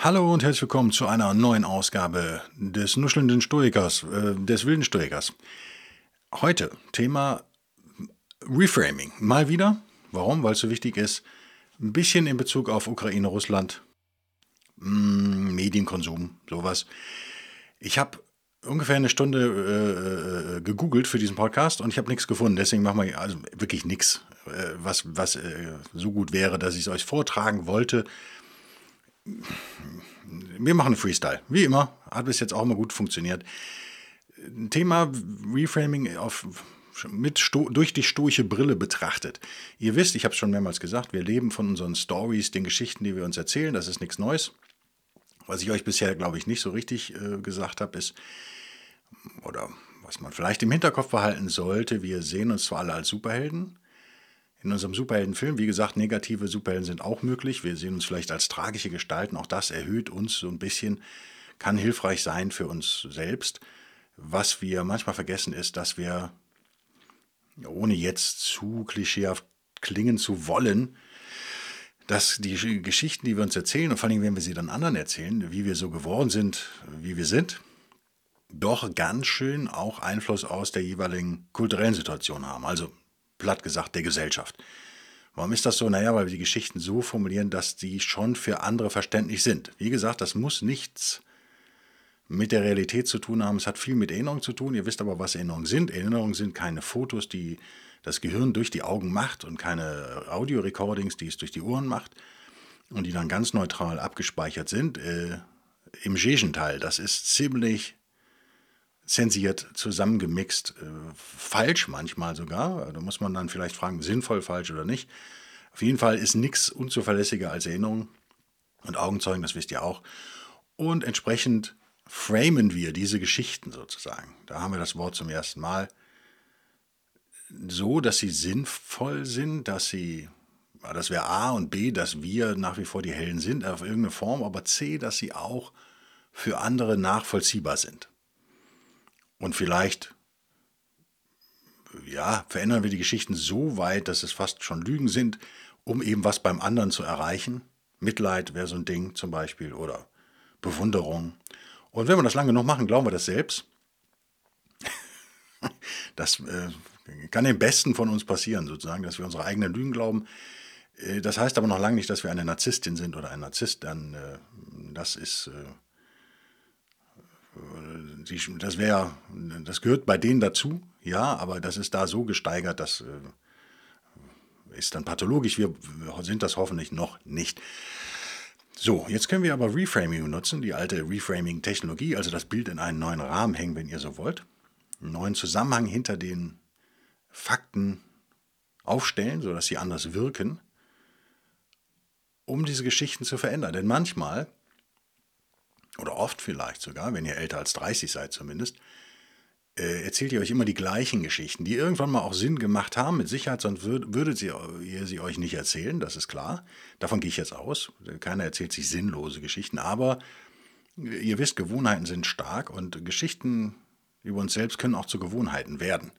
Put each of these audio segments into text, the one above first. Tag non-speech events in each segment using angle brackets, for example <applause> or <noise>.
Hallo und herzlich willkommen zu einer neuen Ausgabe des nuschelnden Stoikers, äh, des wilden Stoikers. Heute Thema Reframing. Mal wieder. Warum? Weil es so wichtig ist. Ein bisschen in Bezug auf Ukraine, Russland, mh, mm, Medienkonsum, sowas. Ich habe ungefähr eine Stunde äh, äh, gegoogelt für diesen Podcast und ich habe nichts gefunden. Deswegen machen wir also wirklich nichts, äh, was, was äh, so gut wäre, dass ich es euch vortragen wollte wir machen Freestyle. Wie immer. Hat bis jetzt auch immer gut funktioniert. Thema Reframing auf, mit Sto durch die stoische Brille betrachtet. Ihr wisst, ich habe es schon mehrmals gesagt, wir leben von unseren Stories, den Geschichten, die wir uns erzählen. Das ist nichts Neues. Was ich euch bisher, glaube ich, nicht so richtig äh, gesagt habe, ist, oder was man vielleicht im Hinterkopf behalten sollte, wir sehen uns zwar alle als Superhelden, in unserem Superheldenfilm. Wie gesagt, negative Superhelden sind auch möglich. Wir sehen uns vielleicht als tragische Gestalten. Auch das erhöht uns so ein bisschen, kann hilfreich sein für uns selbst. Was wir manchmal vergessen ist, dass wir, ohne jetzt zu klischeehaft klingen zu wollen, dass die Geschichten, die wir uns erzählen, und vor allem, wenn wir sie dann anderen erzählen, wie wir so geworden sind, wie wir sind, doch ganz schön auch Einfluss aus der jeweiligen kulturellen Situation haben. Also platt gesagt, der Gesellschaft. Warum ist das so? Naja, weil wir die Geschichten so formulieren, dass die schon für andere verständlich sind. Wie gesagt, das muss nichts mit der Realität zu tun haben. Es hat viel mit Erinnerungen zu tun. Ihr wisst aber, was Erinnerungen sind. Erinnerungen sind keine Fotos, die das Gehirn durch die Augen macht und keine Audio-Recordings, die es durch die Ohren macht und die dann ganz neutral abgespeichert sind. Äh, Im Gegenteil, das ist ziemlich zensiert, zusammengemixt, äh, falsch manchmal sogar. Da muss man dann vielleicht fragen, sinnvoll falsch oder nicht. Auf jeden Fall ist nichts unzuverlässiger als Erinnerung und Augenzeugen, das wisst ihr auch. Und entsprechend framen wir diese Geschichten sozusagen. Da haben wir das Wort zum ersten Mal. So, dass sie sinnvoll sind, dass sie, das wäre A und B, dass wir nach wie vor die Hellen sind, auf irgendeine Form, aber C, dass sie auch für andere nachvollziehbar sind. Und vielleicht, ja, verändern wir die Geschichten so weit, dass es fast schon Lügen sind, um eben was beim anderen zu erreichen. Mitleid wäre so ein Ding zum Beispiel oder Bewunderung. Und wenn wir das lange noch machen, glauben wir das selbst. <laughs> Das äh, kann dem Besten von uns passieren, sozusagen, dass wir unsere eigenen Lügen glauben. Äh, das heißt aber noch lange nicht, dass wir eine Narzisstin sind oder ein Narzisst. Dann, äh, das ist äh, das wäre, das gehört bei denen dazu, ja, aber das ist da so gesteigert, das äh, ist dann pathologisch. Wir sind das hoffentlich noch nicht. So, jetzt können wir aber Reframing benutzen, die alte Reframing-Technologie, also das Bild in einen neuen Rahmen hängen, wenn ihr so wollt, einen neuen Zusammenhang hinter den Fakten aufstellen, sodass sie anders wirken, um diese Geschichten zu verändern. Denn manchmal oder oft vielleicht sogar, wenn ihr älter als 30 seid zumindest, äh, erzählt ihr euch immer die gleichen Geschichten, die irgendwann mal auch Sinn gemacht haben. Mit Sicherheit, sonst würd, würdet ihr, ihr sie euch nicht erzählen, das ist klar. Davon gehe ich jetzt aus. Keiner erzählt sich sinnlose Geschichten, aber ihr wisst, Gewohnheiten sind stark und Geschichten über uns selbst können auch zu Gewohnheiten werden.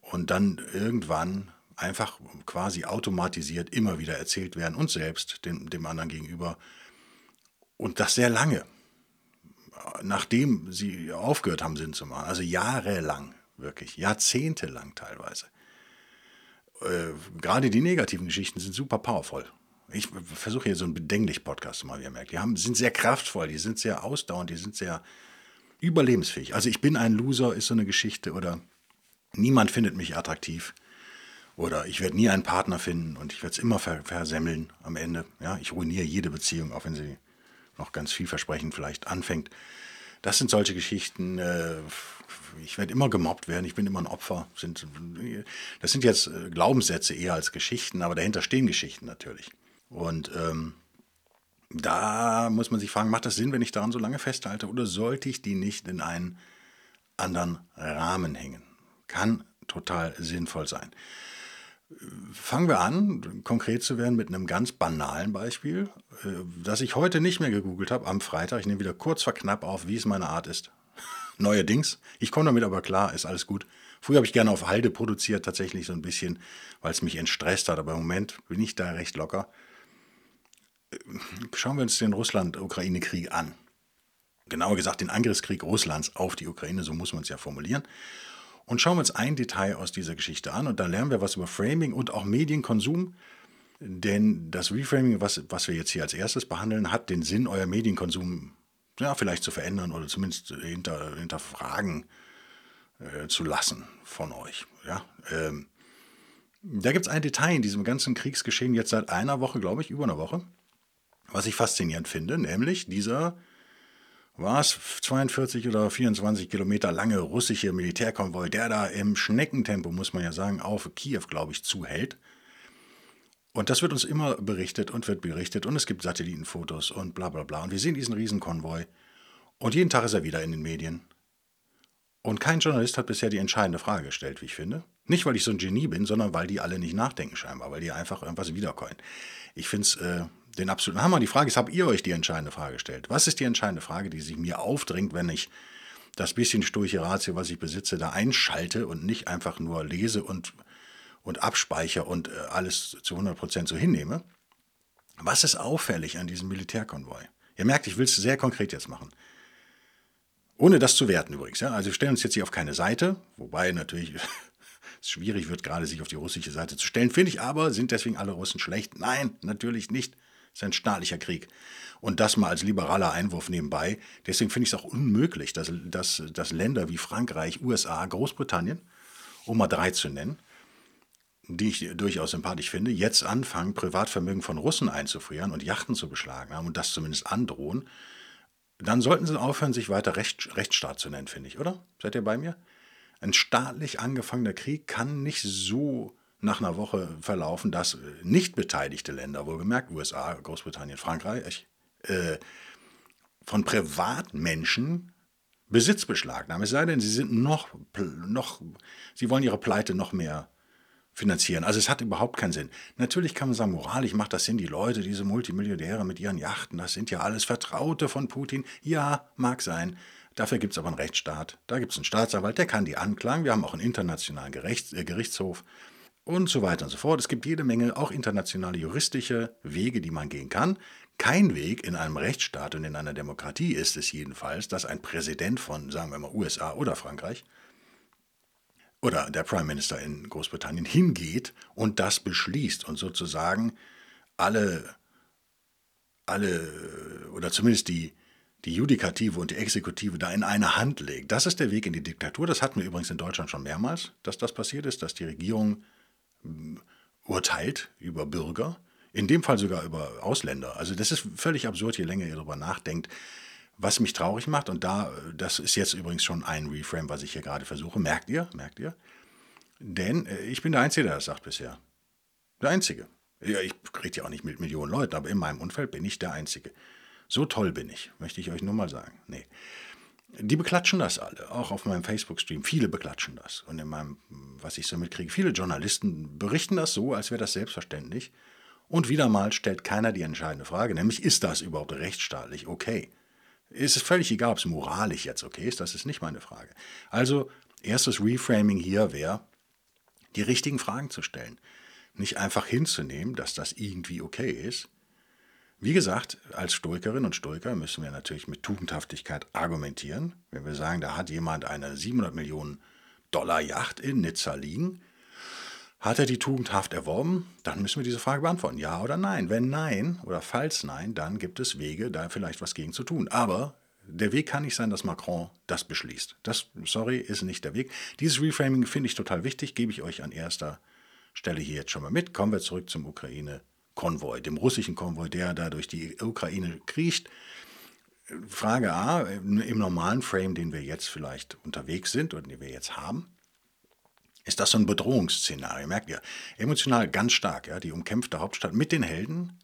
Und dann irgendwann einfach quasi automatisiert immer wieder erzählt werden, uns selbst, dem, dem anderen gegenüber. Und das sehr lange, nachdem sie aufgehört haben, Sinn zu machen. Also jahrelang, wirklich, jahrzehntelang teilweise. Äh, gerade die negativen Geschichten sind super powerful. Ich versuche hier so einen bedenklich Podcast machen, wie ihr merkt. Die haben, sind sehr kraftvoll, die sind sehr ausdauernd, die sind sehr überlebensfähig. Also ich bin ein Loser ist so eine Geschichte oder niemand findet mich attraktiv oder ich werde nie einen Partner finden und ich werde es immer versemmeln am Ende. Ja, ich ruiniere jede Beziehung, auch wenn sie noch ganz vielversprechend vielleicht anfängt. Das sind solche Geschichten. Äh, ich werde immer gemobbt werden, ich bin immer ein Opfer. Das sind jetzt äh, Glaubenssätze eher als Geschichten, aber dahinter stehen Geschichten natürlich. Und ähm, da muss man sich fragen, macht das Sinn, wenn ich daran so lange festhalte oder sollte ich die nicht in einen anderen Rahmen hängen? Kann total sinnvoll sein. Fangen wir an, konkret zu werden mit einem ganz banalen Beispiel, äh, das ich heute nicht mehr gegoogelt habe, am Freitag. Ich nehme wieder kurz vor knapp auf, wie es meine Art ist. <laughs> Neuerdings. Ich komme damit aber klar, ist alles gut. Früher habe ich gerne auf Halde produziert, tatsächlich so ein bisschen, weil es mich entstresst hat, aber im Moment bin ich da recht locker. Äh, schauen wir uns den Russland-Ukraine-Krieg an. Genauer gesagt, den Angriffskrieg Russlands auf die Ukraine, so muss man es ja formulieren. Und schauen wir uns ein Detail aus dieser Geschichte an und da lernen wir was über Framing und auch Medienkonsum. Denn das Reframing, was, was wir jetzt hier als erstes behandeln, hat den Sinn, euer Medienkonsum ja, vielleicht zu verändern oder zumindest hinter, hinterfragen äh, zu lassen von euch. Ja, ähm, da gibt es ein Detail in diesem ganzen Kriegsgeschehen jetzt seit einer Woche, glaube ich, über einer Woche, was ich faszinierend finde, nämlich dieser war es 42 oder 24 Kilometer lange russische Militärkonvoi, der da im Schneckentempo, muss man ja sagen, auf Kiew, glaube ich, zuhält. Und das wird uns immer berichtet und wird berichtet und es gibt Satellitenfotos und bla bla bla. Und wir sehen diesen Riesenkonvoi und jeden Tag ist er wieder in den Medien. Und kein Journalist hat bisher die entscheidende Frage gestellt, wie ich finde. Nicht, weil ich so ein Genie bin, sondern weil die alle nicht nachdenken scheinbar, weil die einfach irgendwas wiederkäuen. Ich finde es äh, den absoluten Hammer. Die Frage ist, habt ihr euch die entscheidende Frage gestellt? Was ist die entscheidende Frage, die sich mir aufdringt, wenn ich das bisschen sturche Ratio, was ich besitze, da einschalte und nicht einfach nur lese und, und abspeichere und äh, alles zu 100% so hinnehme? Was ist auffällig an diesem Militärkonvoi? Ihr merkt, ich will es sehr konkret jetzt machen. Ohne das zu werten übrigens. Ja? Also wir stellen uns jetzt hier auf keine Seite, wobei natürlich <laughs> es schwierig wird, gerade sich auf die russische Seite zu stellen. Finde ich aber, sind deswegen alle Russen schlecht? Nein, natürlich nicht. Es ist ein staatlicher Krieg. Und das mal als liberaler Einwurf nebenbei. Deswegen finde ich es auch unmöglich, dass, dass, dass Länder wie Frankreich, USA, Großbritannien, um mal drei zu nennen, die ich durchaus sympathisch finde, jetzt anfangen, Privatvermögen von Russen einzufrieren und Yachten zu beschlagnahmen und das zumindest androhen, dann sollten sie aufhören, sich weiter Recht, Rechtsstaat zu nennen, finde ich, oder? Seid ihr bei mir? Ein staatlich angefangener Krieg kann nicht so nach einer Woche verlaufen, dass äh, nicht beteiligte Länder, wohlgemerkt USA, Großbritannien, Frankreich, äh, von Privatmenschen Besitz beschlagnahmen. Es sei denn, sie sind noch, noch, sie wollen ihre Pleite noch mehr finanzieren. Also es hat überhaupt keinen Sinn. Natürlich kann man sagen, moralisch macht das Sinn, die Leute, diese Multimilliardäre mit ihren Yachten, das sind ja alles Vertraute von Putin. Ja, mag sein. Dafür gibt es aber einen Rechtsstaat. Da gibt es einen Staatsanwalt, der kann die anklagen. Wir haben auch einen internationalen Gerichts, äh, Gerichtshof und so weiter und so fort. Es gibt jede Menge auch internationale juristische Wege, die man gehen kann. Kein Weg in einem Rechtsstaat und in einer Demokratie ist es jedenfalls, dass ein Präsident von, sagen wir mal, USA oder Frankreich oder der Prime Minister in Großbritannien hingeht und das beschließt und sozusagen alle, alle oder zumindest die, die Judikative und die Exekutive da in eine Hand legt. Das ist der Weg in die Diktatur. Das hatten wir übrigens in Deutschland schon mehrmals, dass das passiert ist, dass die Regierung urteilt über Bürger, in dem Fall sogar über Ausländer. Also das ist völlig absurd, je länger ihr darüber nachdenkt. Was mich traurig macht, und da, das ist jetzt übrigens schon ein Reframe, was ich hier gerade versuche, merkt ihr, merkt ihr? Denn äh, ich bin der Einzige, der das sagt bisher. Der Einzige. Ja, ich rede ja auch nicht mit Millionen Leuten, aber in meinem Umfeld bin ich der Einzige. So toll bin ich, möchte ich euch nur mal sagen. Nee. Die beklatschen das alle, auch auf meinem Facebook-Stream. Viele beklatschen das. Und in meinem, was ich so mitkriege, viele Journalisten berichten das so, als wäre das selbstverständlich. Und wieder mal stellt keiner die entscheidende Frage, nämlich ist das überhaupt rechtsstaatlich okay? Es ist völlig egal, ob es moralisch jetzt okay ist, das ist nicht meine Frage. Also, erstes Reframing hier wäre, die richtigen Fragen zu stellen. Nicht einfach hinzunehmen, dass das irgendwie okay ist, wie gesagt, als Stoikerin und Stoiker müssen wir natürlich mit Tugendhaftigkeit argumentieren. Wenn wir sagen, da hat jemand eine 700 Millionen Dollar Yacht in Nizza liegen, hat er die tugendhaft erworben? Dann müssen wir diese Frage beantworten. Ja oder nein? Wenn nein oder falls nein, dann gibt es Wege, da vielleicht was gegen zu tun. Aber der Weg kann nicht sein, dass Macron das beschließt. Das, sorry, ist nicht der Weg. Dieses Reframing finde ich total wichtig, gebe ich euch an erster Stelle hier jetzt schon mal mit. Kommen wir zurück zum Ukraine Konvoi, dem russischen Konvoi, der da durch die Ukraine kriecht. Frage A, im normalen Frame, den wir jetzt vielleicht unterwegs sind oder den wir jetzt haben, ist das so ein Bedrohungsszenario, merkt ihr? Emotional ganz stark, ja, die umkämpfte Hauptstadt mit den Helden,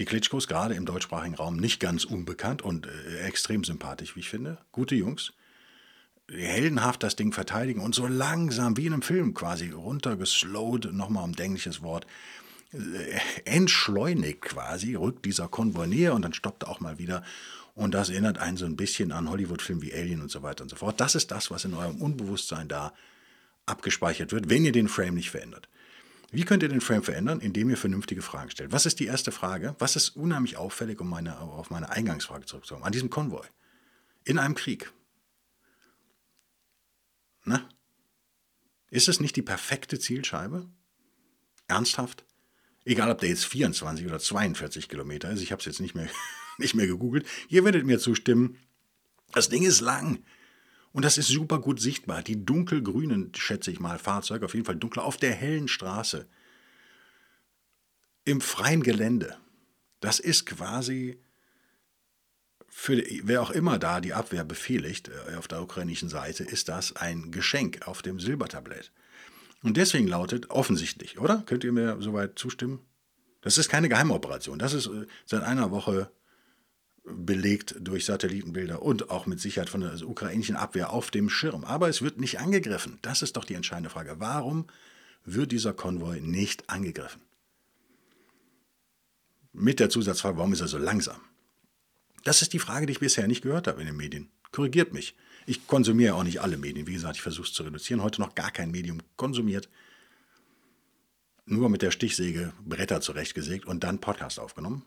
Die Klitschkos gerade im deutschsprachigen Raum nicht ganz unbekannt und äh, extrem sympathisch, wie ich finde. Gute Jungs. Heldenhaft das Ding verteidigen und so langsam, wie in einem Film quasi, runtergeslowt, nochmal um englisches Wort, entschleunigt quasi, rückt dieser Konvoi näher und dann stoppt er auch mal wieder. Und das erinnert einen so ein bisschen an Hollywood-Filme wie Alien und so weiter und so fort. Das ist das, was in eurem Unbewusstsein da abgespeichert wird, wenn ihr den Frame nicht verändert. Wie könnt ihr den Frame verändern? Indem ihr vernünftige Fragen stellt. Was ist die erste Frage? Was ist unheimlich auffällig, um meine, auf meine Eingangsfrage zurückzukommen? An diesem Konvoi. In einem Krieg. Na? Ist es nicht die perfekte Zielscheibe? Ernsthaft? Egal, ob der jetzt 24 oder 42 Kilometer ist, ich habe es jetzt nicht mehr, <laughs> nicht mehr gegoogelt. Ihr werdet mir zustimmen, das Ding ist lang. Und das ist super gut sichtbar. Die dunkelgrünen, schätze ich mal, Fahrzeuge, auf jeden Fall dunkler, auf der hellen Straße. Im freien Gelände. Das ist quasi für wer auch immer da die Abwehr befehligt, äh, auf der ukrainischen Seite, ist das ein Geschenk auf dem Silbertablett. Und deswegen lautet offensichtlich, oder? Könnt ihr mir soweit zustimmen? Das ist keine Geheimoperation. Das ist äh, seit einer Woche belegt durch Satellitenbilder und auch mit Sicherheit von der ukrainischen Abwehr auf dem Schirm. Aber es wird nicht angegriffen. Das ist doch die entscheidende Frage. Warum wird dieser Konvoi nicht angegriffen? Mit der Zusatzfrage, warum ist er so langsam? Das ist die Frage, die ich bisher nicht gehört habe in den Medien. Korrigiert mich. Ich konsumiere auch nicht alle Medien. Wie gesagt, ich versuche es zu reduzieren. Heute noch gar kein Medium konsumiert. Nur mit der Stichsäge Bretter zurechtgesägt und dann Podcast aufgenommen.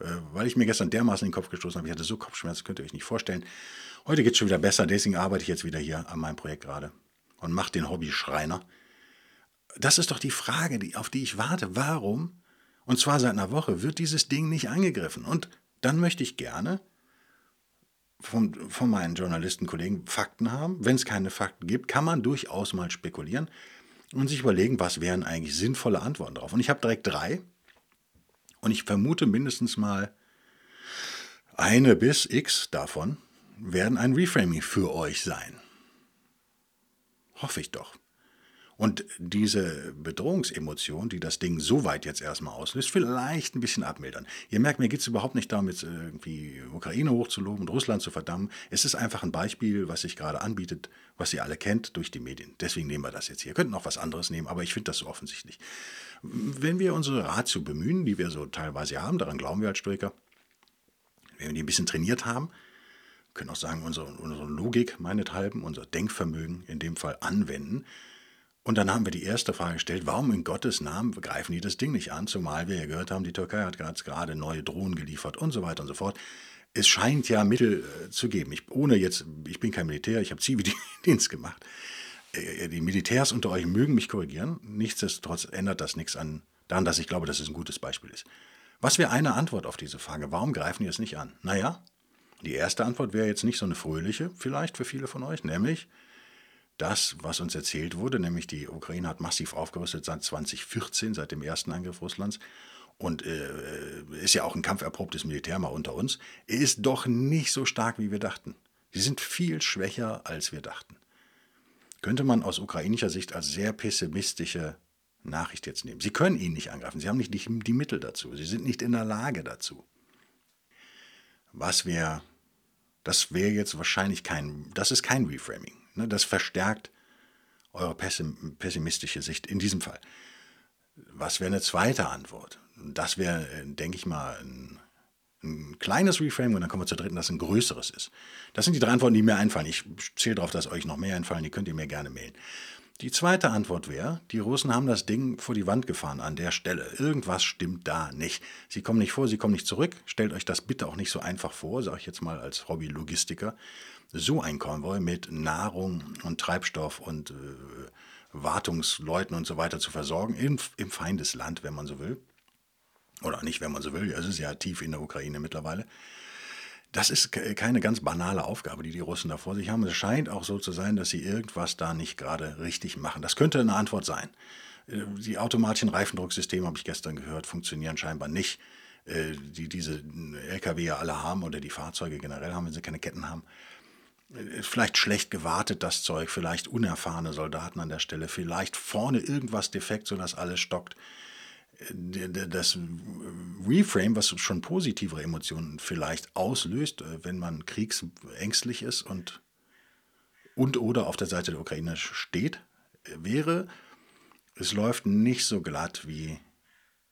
Äh, weil ich mir gestern dermaßen in den Kopf gestoßen habe. Ich hatte so Kopfschmerzen, könnt ihr euch nicht vorstellen. Heute geht es schon wieder besser. Deswegen arbeite ich jetzt wieder hier an meinem Projekt gerade und mache den Hobby Schreiner. Das ist doch die Frage, auf die ich warte. Warum? Und zwar seit einer Woche wird dieses Ding nicht angegriffen. Und dann möchte ich gerne von, von meinen Journalistenkollegen Fakten haben. Wenn es keine Fakten gibt, kann man durchaus mal spekulieren und sich überlegen, was wären eigentlich sinnvolle Antworten darauf. Und ich habe direkt drei. Und ich vermute mindestens mal eine bis x davon werden ein Reframing für euch sein. Hoffe ich doch. Und diese Bedrohungsemotion, die das Ding so weit jetzt erstmal auslöst, vielleicht ein bisschen abmildern. Ihr merkt, mir geht es überhaupt nicht darum, jetzt irgendwie Ukraine hochzuloben und Russland zu verdammen. Es ist einfach ein Beispiel, was sich gerade anbietet, was ihr alle kennt durch die Medien. Deswegen nehmen wir das jetzt hier. Ihr könnt noch was anderes nehmen, aber ich finde das so offensichtlich. Wenn wir unsere Ratio bemühen, die wir so teilweise haben, daran glauben wir als Stoiker, wenn wir die ein bisschen trainiert haben, können auch sagen, unsere, unsere Logik meinethalben, unser Denkvermögen in dem Fall anwenden, und dann haben wir die erste Frage gestellt, warum in Gottes Namen greifen die das Ding nicht an, zumal wir ja gehört haben, die Türkei hat gerade neue Drohnen geliefert und so weiter und so fort. Es scheint ja Mittel äh, zu geben. Ich, ohne jetzt, ich bin kein Militär, ich habe Zivildienst <laughs> gemacht. Äh, die Militärs unter euch mögen mich korrigieren. Nichtsdestotrotz ändert das nichts an, daran, dass ich glaube, dass es ein gutes Beispiel ist. Was wäre eine Antwort auf diese Frage? Warum greifen die es nicht an? Naja, die erste Antwort wäre jetzt nicht so eine fröhliche, vielleicht für viele von euch, nämlich, das, was uns erzählt wurde, nämlich die Ukraine hat massiv aufgerüstet seit 2014, seit dem ersten Angriff Russlands und äh, ist ja auch ein kampferprobtes Militär mal unter uns, ist doch nicht so stark, wie wir dachten. Sie sind viel schwächer, als wir dachten. Könnte man aus ukrainischer Sicht als sehr pessimistische Nachricht jetzt nehmen. Sie können ihn nicht angreifen, sie haben nicht die Mittel dazu, sie sind nicht in der Lage dazu. Was wäre, das wäre jetzt wahrscheinlich kein, das ist kein Reframing. Ne, das verstärkt eure pessimistische Sicht in diesem Fall. Was wäre eine zweite Antwort? Das wäre, äh, denke ich mal, ein, ein, kleines Reframe und dann kommen wir zur dritten, das ein größeres ist. Das sind die drei Antworten, die mir einfallen. Ich zähle darauf, dass euch noch mehr einfallen, die könnt ihr mir gerne mailen. Die zweite Antwort wäre, die Russen haben das Ding vor die Wand gefahren an der Stelle. Irgendwas stimmt da nicht. Sie kommen nicht vor, sie kommen nicht zurück. Stellt euch das bitte auch nicht so einfach vor, sage ich jetzt mal als Hobby-Logistiker so ein Konvoi mit Nahrung und Treibstoff und äh, Wartungsleuten und so weiter zu versorgen, im, im Feindesland, wenn man so will. Oder nicht, wenn man so will, es ist ja tief in der Ukraine mittlerweile. Das ist keine ganz banale Aufgabe, die die Russen da vor sich haben. Es scheint auch so zu sein, dass sie irgendwas da nicht gerade richtig machen. Das könnte eine Antwort sein. Äh, die automatischen Reifendrucksysteme, habe ich gestern gehört, funktionieren scheinbar nicht, äh, die diese Lkw ja alle haben oder die Fahrzeuge generell haben, wenn sie keine Ketten haben vielleicht schlecht gewartet, das Zeug, vielleicht unerfahrene Soldaten an der Stelle, vielleicht vorne irgendwas defekt, sodass alles stockt. Das Reframe, was schon positivere Emotionen vielleicht auslöst, äh, wenn man kriegsängstlich ist und, und oder auf der Seite der Ukraine steht, wäre, es läuft nicht so glatt wie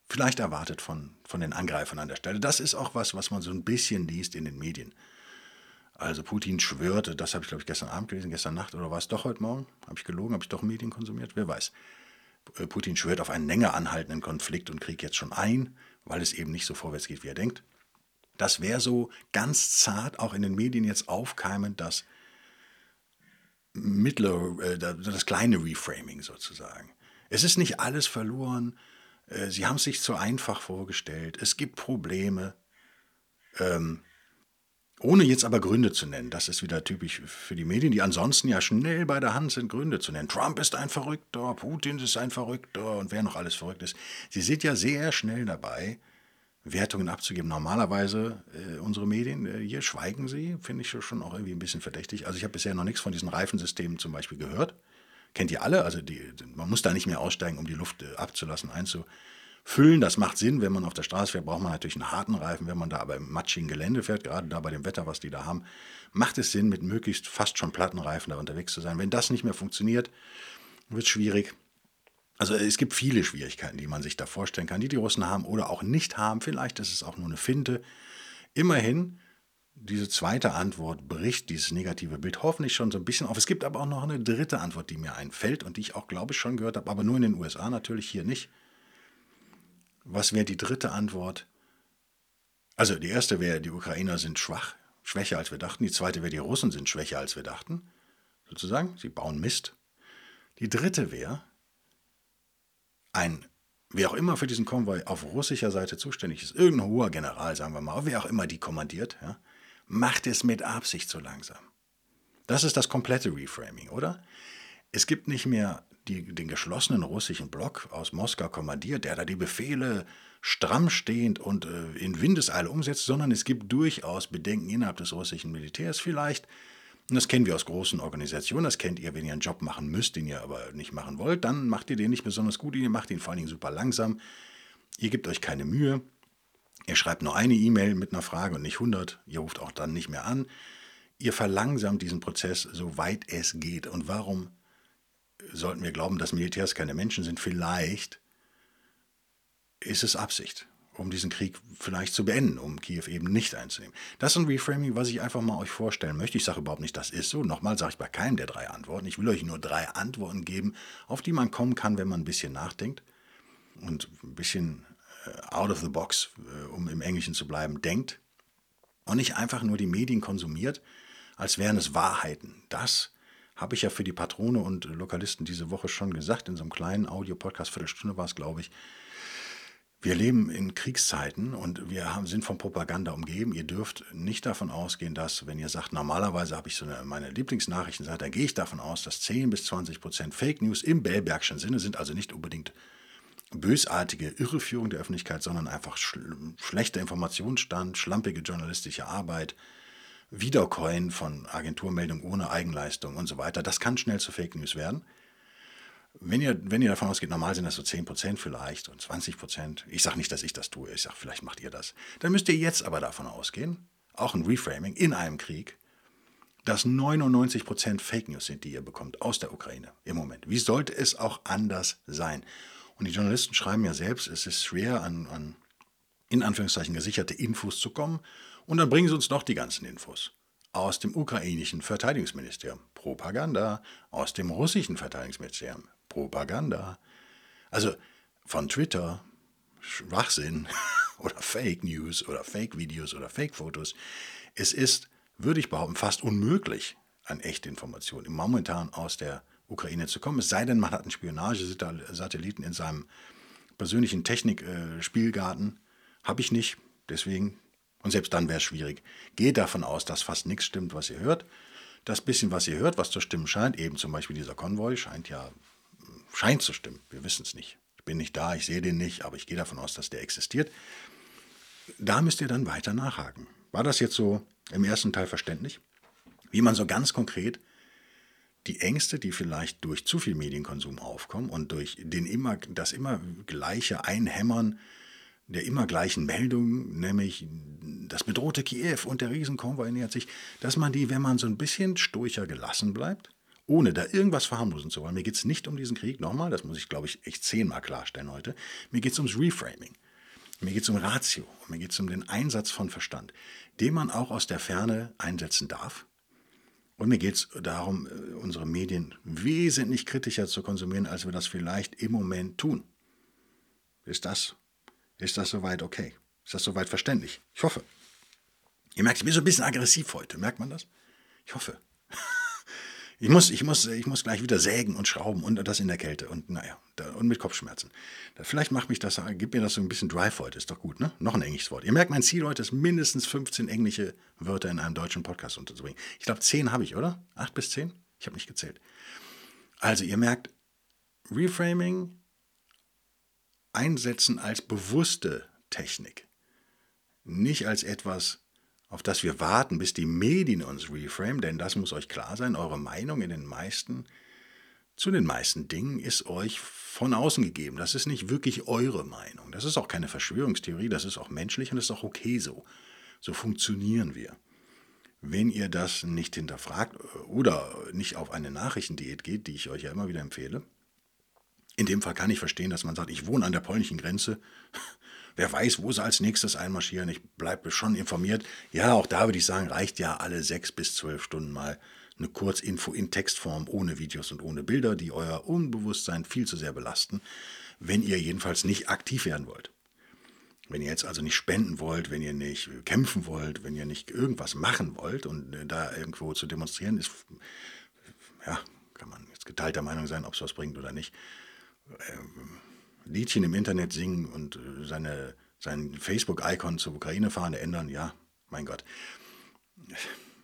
vielleicht erwartet von, von den Angreifern an der Stelle. Das ist auch was, was man so ein bisschen liest in den Medien. Also Putin schwört, das habe ich glaube ich gestern Abend gelesen, gestern Nacht oder war es doch heute Morgen? Habe ich gelogen, habe ich doch Medien konsumiert? Wer weiß. Äh, Putin schwört auf einen länger anhaltenden Konflikt und Krieg jetzt schon ein, weil es eben nicht so vorwärts geht, wie er denkt. Das wäre so ganz zart auch in den Medien jetzt aufkeimend, das mittlere, äh, das kleine Reframing sozusagen. Es ist nicht alles verloren. Äh, sie haben es sich zu einfach vorgestellt. Es gibt Probleme. Ähm, ohne jetzt aber Gründe zu nennen, das ist wieder typisch für die Medien, die ansonsten ja schnell bei der Hand sind, Gründe zu nennen. Trump ist ein Verrückter, Putin ist ein Verrückter und wer noch alles verrückt ist. Sie sind ja sehr schnell dabei, Wertungen abzugeben. Normalerweise äh, unsere Medien, äh, hier schweigen sie, finde ich schon auch irgendwie ein bisschen verdächtig. Also ich habe bisher noch nichts von diesen Reifensystemen zum Beispiel gehört. Kennt ihr alle? Also die, man muss da nicht mehr aussteigen, um die Luft äh, abzulassen, einzu füllen. Das macht Sinn. Wenn man auf der Straße fährt, braucht man natürlich einen harten Reifen. Wenn man da aber im matschigen Gelände fährt, gerade da bei dem Wetter, was die da haben, macht es Sinn, mit möglichst fast schon platten Reifen da unterwegs zu sein. Wenn das nicht mehr funktioniert, wird es schwierig. Also es gibt viele Schwierigkeiten, die man sich da vorstellen kann, die die Russen haben oder auch nicht haben. Vielleicht ist es auch nur eine Finte. Immerhin, diese zweite Antwort bricht dieses negative Bild hoffentlich schon so ein bisschen auf. Es gibt aber auch noch eine dritte Antwort, die mir einfällt und die ich auch, glaube ich, schon gehört habe, aber nur in den USA natürlich, hier nicht. Was wäre die dritte Antwort? Also die erste wäre, die Ukrainer sind schwach, schwächer als wir dachten. Die zweite wäre, die Russen sind schwächer als wir dachten. Sozusagen, sie bauen Mist. Die dritte wäre, ein, wer auch immer für diesen Konvoi auf russischer Seite zuständig ist, irgendein hoher General, sagen wir mal, wer auch immer die kommandiert, ja, macht es mit Absicht so langsam. Das ist das komplette Reframing, oder? Es gibt nicht mehr die, den geschlossenen russischen Block aus Moskau kommandiert, der da die Befehle stramm stehend und äh, in Windeseile umsetzt, sondern es gibt durchaus Bedenken innerhalb des russischen Militärs vielleicht. Und das kennen wir aus großen Organisationen, das kennt ihr, wenn ihr einen Job machen müsst, den ihr aber nicht machen wollt, dann macht ihr den nicht besonders gut, ihr macht ihn vor allen Dingen super langsam, ihr gebt euch keine Mühe, ihr schreibt nur eine E-Mail mit einer Frage und nicht 100, ihr ruft auch dann nicht mehr an. Ihr verlangsamt diesen Prozess, soweit es geht. Und warum sollten wir glauben, dass Militärs keine Menschen sind, vielleicht ist es Absicht, um diesen Krieg vielleicht zu beenden, um Kiew eben nicht einzunehmen. Das ist ein Reframing, was ich einfach mal euch vorstellen möchte. Ich sage überhaupt nicht, das ist so. Nochmal sage ich bei keinem der drei Antworten. Ich will euch nur drei Antworten geben, auf die man kommen kann, wenn man ein bisschen nachdenkt und ein bisschen äh, out of the box, äh, um im Englischen zu bleiben, denkt und nicht einfach nur die Medien konsumiert, als wären es Wahrheiten. Das habe ich ja für die Patrone und Lokalisten diese Woche schon gesagt, in so einem kleinen Audio-Podcast, Viertelstunde war es, glaube ich. Wir leben in Kriegszeiten und wir haben, sind von Propaganda umgeben. Ihr dürft nicht davon ausgehen, dass, wenn ihr sagt, normalerweise habe ich so eine, meine Lieblingsnachrichtenseite, dann gehe ich davon aus, dass 10 bis 20 Prozent Fake News im Bellbergschen Sinne sind, also nicht unbedingt bösartige Irreführung der Öffentlichkeit, sondern einfach schl schlechter Informationsstand, schlampige journalistische Arbeit, Wiedercoin von Agenturmeldungen ohne Eigenleistung und so weiter. Das kann schnell zu Fake News werden. Wenn ihr, wenn ihr davon ausgeht, normal sind das so 10% vielleicht und 20%. Ich sage nicht, dass ich das tue, ich sage, vielleicht macht ihr das. Dann müsst ihr jetzt aber davon ausgehen, auch ein Reframing in einem Krieg, dass 99% Fake News sind, die ihr bekommt aus der Ukraine im Moment. Wie sollte es auch anders sein? Und die Journalisten schreiben ja selbst, es ist schwer, an, an in Anführungszeichen gesicherte Infos zu kommen. Und dann bringen sie uns noch die ganzen Infos. Aus dem ukrainischen Verteidigungsministerium. Propaganda. Aus dem russischen Verteidigungsministerium. Propaganda. Also von Twitter, Schwachsinn <laughs> oder Fake News oder Fake Videos oder Fake Fotos. Es ist, würde ich behaupten, fast unmöglich, an echte Informationen momentan aus der Ukraine zu kommen. Es sei denn, man hat einen Spionagesatelliten in seinem persönlichen Technikspielgarten. Habe ich nicht. Deswegen und selbst dann wäre es schwierig. Geht davon aus, dass fast nichts stimmt, was ihr hört. Das bisschen, was ihr hört, was zu stimmen scheint, eben zum Beispiel dieser Konvoi, scheint ja, scheint zu stimmen. Wir wissen es nicht. Ich bin nicht da, ich sehe den nicht, aber ich gehe davon aus, dass der existiert. Da müsst ihr dann weiter nachhaken. War das jetzt so im ersten Teil verständlich? Wie man so ganz konkret die Ängste, die vielleicht durch zu viel Medienkonsum aufkommen und durch den immer, das immer gleiche Einhämmern der immer gleichen Meldungen, nämlich das bedrohte Kiew und der Riesenkonvoi nähert sich, dass man die, wenn man so ein bisschen stoicher gelassen bleibt, ohne da irgendwas verharmlosen zu wollen, mir geht es nicht um diesen Krieg, nochmal, das muss ich glaube ich echt zehnmal klarstellen heute, mir geht es ums Reframing. Mir geht es um Ratio, mir geht es um den Einsatz von Verstand, den man auch aus der Ferne einsetzen darf. Und mir geht es darum, äh, unsere Medien wesentlich kritischer zu konsumieren, als wir das vielleicht im Moment tun. Ist das, ist das soweit okay? Ist das soweit verständlich? Ich hoffe. Ihr merkt, ich bin so ein bisschen aggressiv heute. Merkt man das? Ich hoffe. <laughs> Ich muss, ich, muss, ich muss gleich wieder sägen und schrauben und das in der Kälte und naja, und mit Kopfschmerzen. Vielleicht macht mich das, gibt mir das so ein bisschen Drive heute, ist doch gut, ne? Noch ein englisches Wort. Ihr merkt, mein Ziel heute ist mindestens 15 englische Wörter in einem deutschen Podcast unterzubringen. Ich glaube, 10 habe ich, oder? 8 bis 10? Ich habe nicht gezählt. Also, ihr merkt, Reframing einsetzen als bewusste Technik. Nicht als etwas, auf das wir warten, bis die Medien uns reframe, denn das muss euch klar sein, eure Meinung in den meisten, zu den meisten Dingen ist euch von außen gegeben. Das ist nicht wirklich eure Meinung. Das ist auch keine Verschwörungstheorie, das ist auch menschlich und das ist auch okay so. So funktionieren wir. Wenn ihr das nicht hinterfragt oder nicht auf eine Nachrichtendiät geht, die ich euch ja immer wieder empfehle, in dem Fall kann ich verstehen, dass man sagt, ich wohne an der polnischen Grenze, <laughs> Wer weiß, wo sie als nächstes einmarschieren. Ich bleibe schon informiert. Ja, auch da würde ich sagen, reicht ja alle sechs bis zwölf Stunden mal eine Kurzinfo in Textform ohne Videos und ohne Bilder, die euer Unbewusstsein viel zu sehr belasten, wenn ihr jedenfalls nicht aktiv werden wollt. Wenn ihr jetzt also nicht spenden wollt, wenn ihr nicht kämpfen wollt, wenn ihr nicht irgendwas machen wollt und äh, da irgendwo zu demonstrieren, ist, ja, kann man jetzt geteilter Meinung sein, ob es was bringt oder nicht. Ähm, Liedchen im Internet singen und äh, seine, sein Facebook-Icon zur Ukraine-Fahne ändern, ja, mein Gott.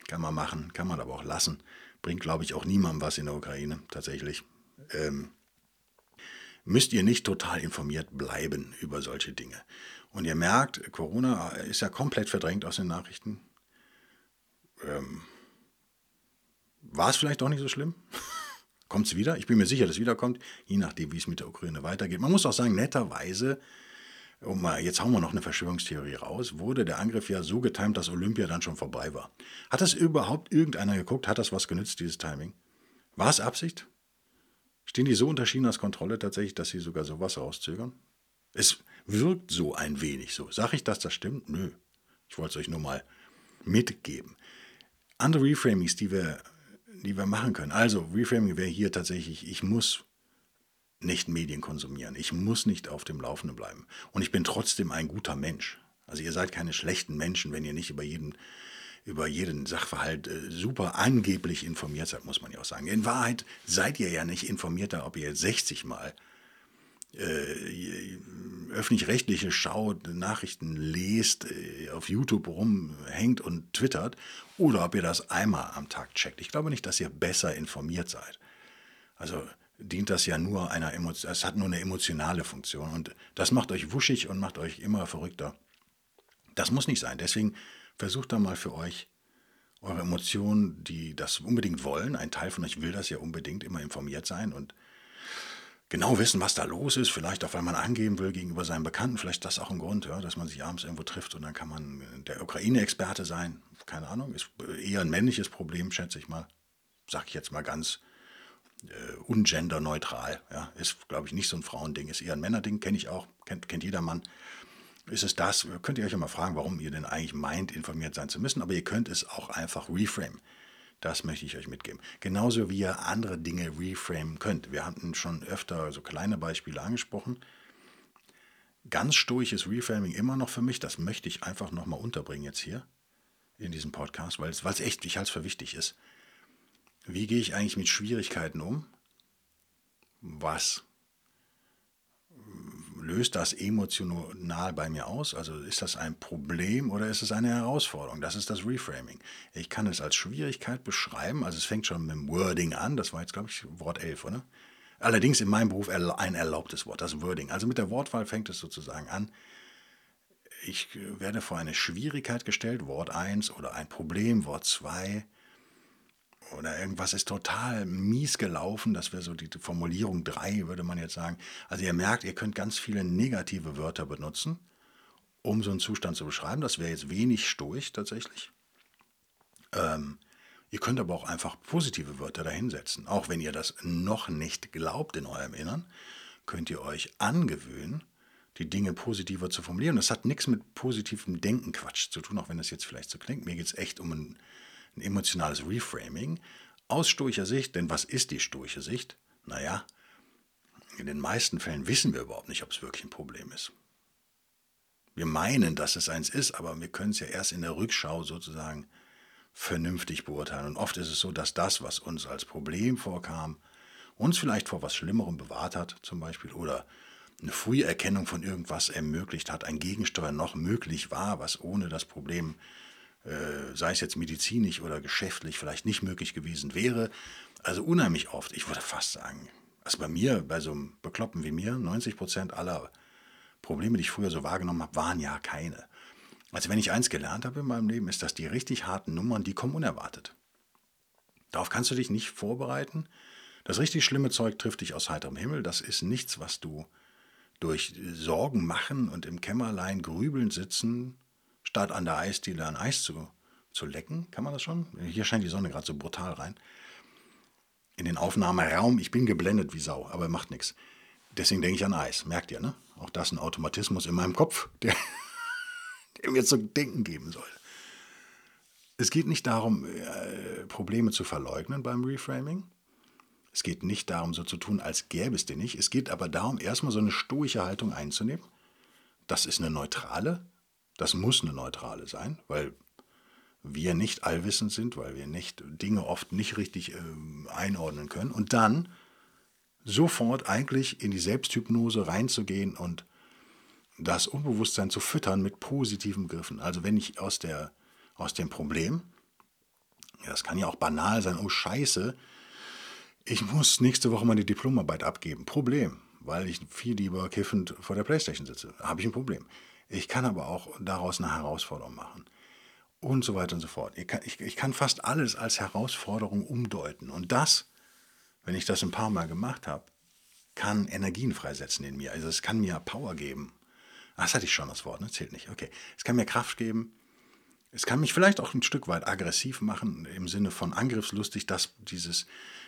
Kann man machen, kann man aber auch lassen. Bringt, glaube ich, auch niemandem was in der Ukraine, tatsächlich. Ähm, müsst ihr nicht total informiert bleiben über solche Dinge. Und ihr merkt, Corona ist ja komplett verdrängt aus den Nachrichten. Ähm, war es vielleicht auch nicht so schlimm? <laughs> Kommt es wieder? Ich bin mir sicher, dass es wiederkommt, je nachdem, wie es mit der Ukraine weitergeht. Man muss auch sagen, netterweise, um jetzt hauen wir noch eine Verschwörungstheorie raus, wurde der Angriff ja so getimt, dass Olympia dann schon vorbei war. Hat das überhaupt irgendeiner geguckt? Hat das was genützt, dieses Timing? War es Absicht? Stehen die so unter Chinas Kontrolle tatsächlich, dass sie sogar sowas rauszögern? Es wirkt so ein wenig so. Sag ich, dass das stimmt? Nö. Ich wollte es euch nur mal mitgeben. Andere Reframings, die wir die wir machen können. Also, Reframing wäre hier tatsächlich, ich muss nicht Medien konsumieren. Ich muss nicht auf dem Laufenden bleiben. Und ich bin trotzdem ein guter Mensch. Also ihr seid keine schlechten Menschen, wenn ihr nicht über jeden, über jeden Sachverhalt äh, super angeblich informiert seid, muss man ja auch sagen. In Wahrheit seid ihr ja nicht informierter, ob ihr 60 Mal äh, öffentlich-rechtliche Schau Nachrichten lest, äh, auf YouTube rumhängt und twittert, oder ob ihr das einmal am Tag checkt. Ich glaube nicht, dass ihr besser informiert seid. Also dient das ja nur einer Emotion, es hat nur eine emotionale Funktion und das macht euch wuschig und macht euch immer verrückter. Das muss nicht sein. Deswegen versucht da mal für euch eure Emotionen, die das unbedingt wollen, ein Teil von euch will das ja unbedingt immer informiert sein und genau wissen, was da los ist. Vielleicht auch, weil man angeben will gegenüber seinen Bekannten. Vielleicht das auch ein Grund, ja, dass man sich abends irgendwo trifft und dann kann man der Ukraine-Experte sein. Keine Ahnung, ist eher ein männliches Problem, schätze ich mal. Sag ich jetzt mal ganz äh, ungenderneutral. Ja, ist, glaube ich, nicht so ein Frauending, ist eher ein Männerding, kenne ich auch, kennt, kennt jeder Mann. Ist es das? Könnt ihr euch ja mal fragen, warum ihr denn eigentlich meint, informiert sein zu müssen, aber ihr könnt es auch einfach reframe. Das möchte ich euch mitgeben. Genauso wie ihr andere Dinge reframen könnt. Wir hatten schon öfter so kleine Beispiele angesprochen. Ganz stoisches Reframing immer noch für mich. Das möchte ich einfach nochmal unterbringen jetzt hier in diesem Podcast, weil es, weil es echt, ich halte es für wichtig ist. Wie gehe ich eigentlich mit Schwierigkeiten um? Was löst das emotional bei mir aus? Also ist das ein Problem oder ist es eine Herausforderung? Das ist das Reframing. Ich kann es als Schwierigkeit beschreiben, also es fängt schon mit dem Wording an, das war jetzt, glaube ich, Wort 11, oder? Allerdings in meinem Beruf ein erlaubtes Wort, das Wording. Also mit der Wortwahl fängt es sozusagen an. Ich werde vor eine Schwierigkeit gestellt, Wort 1 oder ein Problem, Wort 2. oder irgendwas ist total mies gelaufen. Das wäre so die Formulierung 3, würde man jetzt sagen. Also ihr merkt, ihr könnt ganz viele negative Wörter benutzen, um so einen Zustand zu beschreiben. Das wäre jetzt wenig stoisch tatsächlich. Ähm, ihr könnt aber auch einfach positive Wörter dahinsetzen. Auch wenn ihr das noch nicht glaubt in eurem Innern, könnt ihr euch angewöhnen, die Dinge positiver zu formulieren. Das hat nichts mit positivem Denken Quatsch zu tun, auch wenn das jetzt vielleicht so klingt. Mir geht es echt um ein ein emotionales Reframing aus stoischer Sicht. Denn was ist die stoische Sicht? Naja, in den meisten Fällen wissen wir überhaupt nicht, ob es wirklich ein Problem ist. Wir meinen, dass es eins ist, aber wir können es ja erst in der Rückschau sozusagen vernünftig beurteilen. Und oft ist es so, dass das, was uns als Problem vorkam, uns vielleicht vor was Schlimmerem bewahrt hat, zum Beispiel, oder eine Früherkennung von irgendwas ermöglicht hat, ein Gegensteuer noch möglich war, was ohne das Problem sei es jetzt medizinisch oder geschäftlich, vielleicht nicht möglich gewesen wäre. Also unheimlich oft, ich würde fast sagen, also bei mir, bei so einem Bekloppen wie mir, 90 Prozent aller Probleme, die ich früher so wahrgenommen habe, waren ja keine. Also wenn ich eins gelernt habe in meinem Leben, ist, dass die richtig harten Nummern, die kommen unerwartet. Darauf kannst du dich nicht vorbereiten. Das richtig schlimme Zeug trifft dich aus heiterem Himmel. Das ist nichts, was du durch Sorgen machen und im Kämmerlein grübeln sitzen statt an der Eisdiele ein Eis zu, zu lecken. Kann man das schon? Hier scheint die Sonne gerade so brutal rein. In den Aufnahmeraum, ich bin geblendet wie Sau, aber macht nichts. Deswegen denke ich an Eis, merkt ihr, ne? Auch das ein Automatismus in meinem Kopf, <laughs> der, der mir zu denken geben soll. Es geht nicht darum, äh, Probleme zu verleugnen beim Reframing. Es geht nicht darum, so zu tun, als gäbe es den nicht. Es geht aber darum, erstmal so eine stoische Haltung einzunehmen. Das ist eine neutrale, das muss eine neutrale sein, weil wir nicht allwissend sind, weil wir nicht Dinge oft nicht richtig äh, einordnen können. Und dann sofort eigentlich in die Selbsthypnose reinzugehen und das Unbewusstsein zu füttern mit positiven Griffen. Also wenn ich aus, der, aus dem Problem, das kann ja auch banal sein, oh scheiße, ich muss nächste Woche meine Diplomarbeit abgeben. Problem, weil ich viel lieber kiffend vor der Playstation sitze. habe ich ein Problem. Ich kann aber auch daraus eine Herausforderung machen. Und so weiter und so fort. Ich kann, ich, ich kann fast alles als Herausforderung umdeuten. Und das, wenn ich das ein paar Mal gemacht habe, kann Energien freisetzen in mir. Also es kann mir Power geben. Ach, das hatte ich schon das Wort, ne? Zählt nicht. Okay. Es kann mir Kraft geben. Es kann mich vielleicht auch ein Stück weit aggressiv machen, im Sinne von angriffslustig, dass dieses,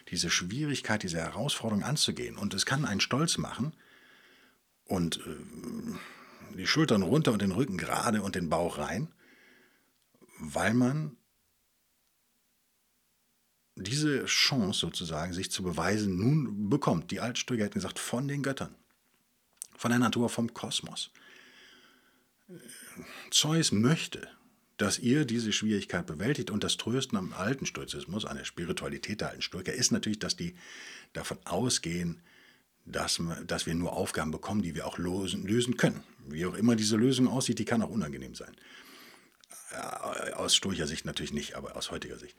diese Schwierigkeit, diese Herausforderung anzugehen. Und es kann einen stolz machen. Und äh, die Schultern runter und den Rücken gerade und den Bauch rein, weil man diese Chance sozusagen, sich zu beweisen, nun bekommt. Die Altstürger hätten gesagt, von den Göttern, von der Natur, vom Kosmos. Zeus möchte, dass ihr diese Schwierigkeit bewältigt und das Trösten am alten Stoizismus, an der Spiritualität der alten Stoiker, ist natürlich, dass die davon ausgehen, dass, dass wir nur Aufgaben bekommen, die wir auch lösen, lösen können. Wie auch immer diese Lösung aussieht, die kann auch unangenehm sein. Äh, aus stoischer Sicht natürlich nicht, aber aus heutiger Sicht.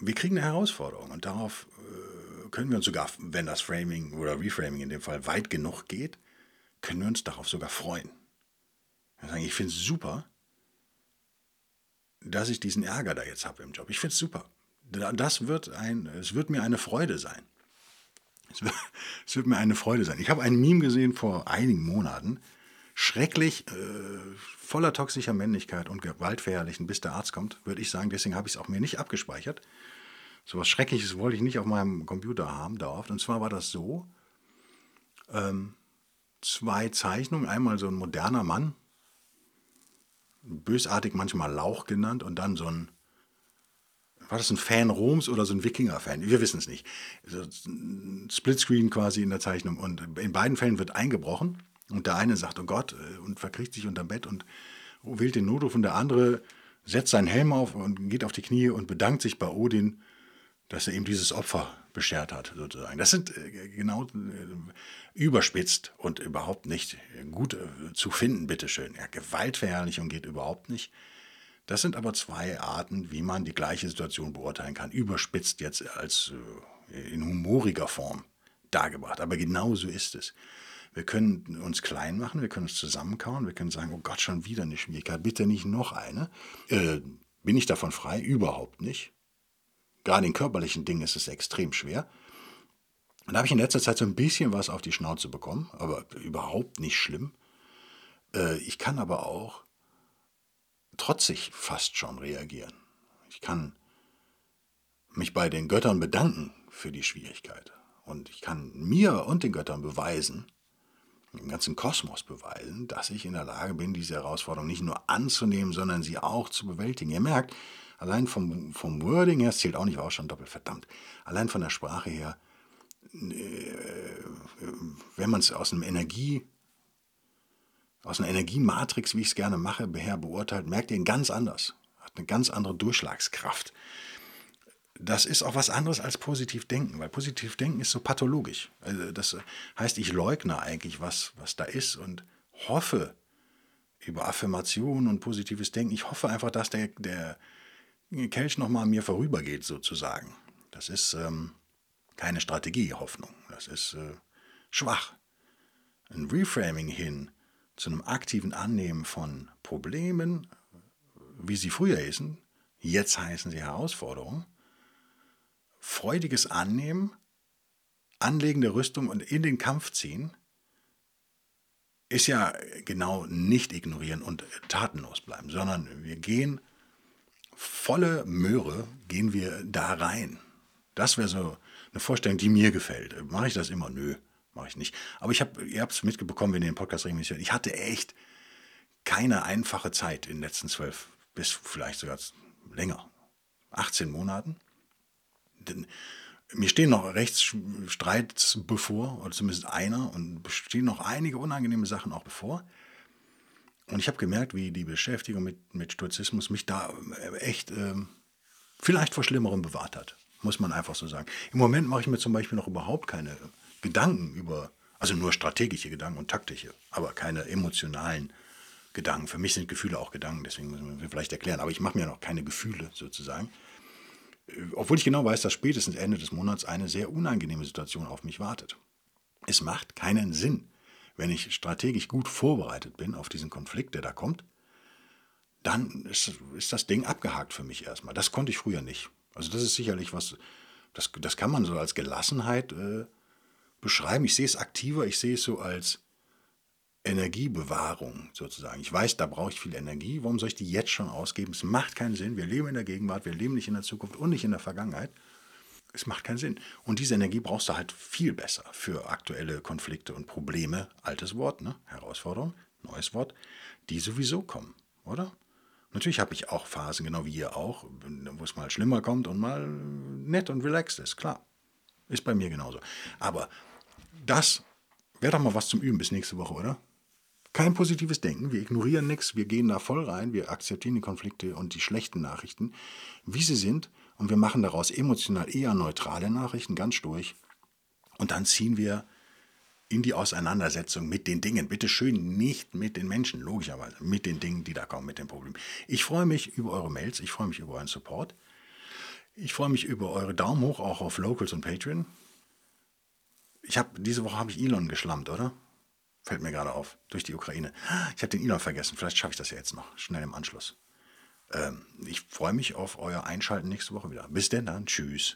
Wir kriegen eine Herausforderung und darauf äh, können wir uns sogar, wenn das Framing oder Reframing in dem Fall weit genug geht, können wir uns darauf sogar freuen. Ich finde es super, dass ich diesen Ärger da jetzt habe im Job. Ich finde es super. Das wird ein, es wird mir eine Freude sein. <laughs> Es wird mir eine Freude sein. Ich habe ein Meme gesehen vor einigen Monaten. Schrecklich, äh, voller toxischer Männlichkeit und gewaltverherrlichen, bis der Arzt kommt, würde ich sagen. Deswegen habe ich es auch mir nicht abgespeichert. So was Schreckliches wollte ich nicht auf meinem Computer haben dauerhaft. Und zwar war das so: ähm, zwei Zeichnungen. Einmal so ein moderner Mann, bösartig manchmal Lauch genannt, und dann so ein war das ein Fan Roms oder so ein Wikinger-Fan? Wir wissen es nicht. Splitscreen quasi in der Zeichnung. Und in beiden Fällen wird eingebrochen. Und der eine sagt, oh Gott, äh, und verkriecht sich unterm Bett und wählt den Notruf. Und der andere setzt seinen Helm auf und geht auf die Knie und bedankt sich bei Odin, dass er ihm dieses Opfer beschert hat, sozusagen. Das sind äh, genau äh, überspitzt und überhaupt nicht gut zu finden, bitteschön. Ja, Gewaltverherrlichung geht überhaupt nicht. Das sind aber zwei Arten, wie man die gleiche Situation beurteilen kann. Überspitzt jetzt als äh, in humoriger Form dargebracht. Aber genau so ist es. Wir können uns klein machen, wir können uns zusammenkauen, wir können sagen, oh Gott, schon wieder eine Schwierigkeit, bitte nicht noch eine. Äh, bin ich davon frei? Überhaupt nicht. Gerade in körperlichen Dingen ist es extrem schwer. Und da habe ich in letzter Zeit so ein bisschen was auf die Schnauze bekommen, aber überhaupt nicht schlimm. Äh, ich kann aber auch trotzig fast schon reagieren. Ich kann mich bei den Göttern bedanken für die Schwierigkeit. Und ich kann mir und den Göttern beweisen, dem ganzen Kosmos beweisen, dass ich in der Lage bin, diese Herausforderung nicht nur anzunehmen, sondern sie auch zu bewältigen. Ihr merkt, allein vom, vom Wording her, es zählt auch nicht, war auch schon doppelt verdammt, allein von der Sprache her, äh, wenn man es aus einem Energie, aus einer Energiematrix, wie ich es gerne mache, her beurteilt, merkt ihr ihn ganz anders. Hat eine ganz andere Durchschlagskraft das ist auch was anderes als positiv denken, weil positiv denken ist so pathologisch. Also das heißt, ich leugne eigentlich, was, was da ist und hoffe über Affirmation und positives Denken. Ich hoffe einfach, dass der, der Kelch nochmal an mir vorübergeht, sozusagen. Das ist ähm, keine Strategie, Hoffnung. Das ist äh, schwach. Ein Reframing hin zu einem aktiven Annehmen von Problemen, wie sie früher hießen, jetzt heißen sie Herausforderungen freudiges Annehmen, Anlegen der Rüstung und in den Kampf ziehen, ist ja genau nicht ignorieren und tatenlos bleiben, sondern wir gehen volle Möhre, gehen wir da rein. Das wäre so eine Vorstellung, die mir gefällt. Mache ich das immer? Nö, mache ich nicht. Aber ich habe, ihr habt es mitbekommen, wenn ihr den Podcast regelmäßig hört, ich hatte echt keine einfache Zeit in den letzten zwölf bis vielleicht sogar länger, 18 Monaten denn mir stehen noch Rechtsstreits bevor, oder zumindest einer, und stehen noch einige unangenehme Sachen auch bevor. Und ich habe gemerkt, wie die Beschäftigung mit, mit Stoizismus mich da äh, echt äh, vielleicht vor Schlimmerem bewahrt hat. Muss man einfach so sagen. Im Moment mache ich mir zum Beispiel noch überhaupt keine Gedanken über, also nur strategische Gedanken und taktische, aber keine emotionalen Gedanken. Für mich sind Gefühle auch Gedanken, deswegen müssen wir vielleicht erklären. Aber ich mache mir noch keine Gefühle sozusagen obwohl ich genau weiß, dass spätestens Ende des Monats eine sehr unangenehme Situation auf mich wartet. Es macht keinen Sinn, wenn ich strategisch gut vorbereitet bin auf diesen Konflikt, der da kommt, dann ist, ist das Ding abgehakt für mich erstmal. Das konnte ich früher nicht. Also das ist sicherlich was, das, das kann man so als Gelassenheit äh, beschreiben. Ich sehe es aktiver, ich sehe es so als Energiebewahrung sozusagen. Ich weiß, da brauche ich viel Energie. Warum soll ich die jetzt schon ausgeben? Es macht keinen Sinn. Wir leben in der Gegenwart, wir leben nicht in der Zukunft und nicht in der Vergangenheit. Es macht keinen Sinn. Und diese Energie brauchst du halt viel besser für aktuelle Konflikte und Probleme. Altes Wort, ne? Herausforderung, neues Wort, die sowieso kommen, oder? Natürlich habe ich auch Phasen, genau wie ihr auch, wo es mal schlimmer kommt und mal nett und relaxed ist, klar. Ist bei mir genauso. Aber das wäre doch mal was zum Üben bis nächste Woche, oder? Kein positives Denken, wir ignorieren nichts, wir gehen da voll rein, wir akzeptieren die Konflikte und die schlechten Nachrichten, wie sie sind, und wir machen daraus emotional eher neutrale Nachrichten, ganz durch. Und dann ziehen wir in die Auseinandersetzung mit den Dingen. Bitte schön nicht mit den Menschen, logischerweise, mit den Dingen, die da kommen, mit den Problemen. Ich freue mich über eure Mails, ich freue mich über euren Support. Ich freue mich über eure Daumen hoch, auch auf Locals und Patreon. Ich habe diese Woche habe ich Elon geschlammt, oder? Fällt mir gerade auf, durch die Ukraine. Ich habe den Elon vergessen, vielleicht schaffe ich das ja jetzt noch, schnell im Anschluss. Ähm, ich freue mich auf euer Einschalten nächste Woche wieder. Bis denn dann, tschüss.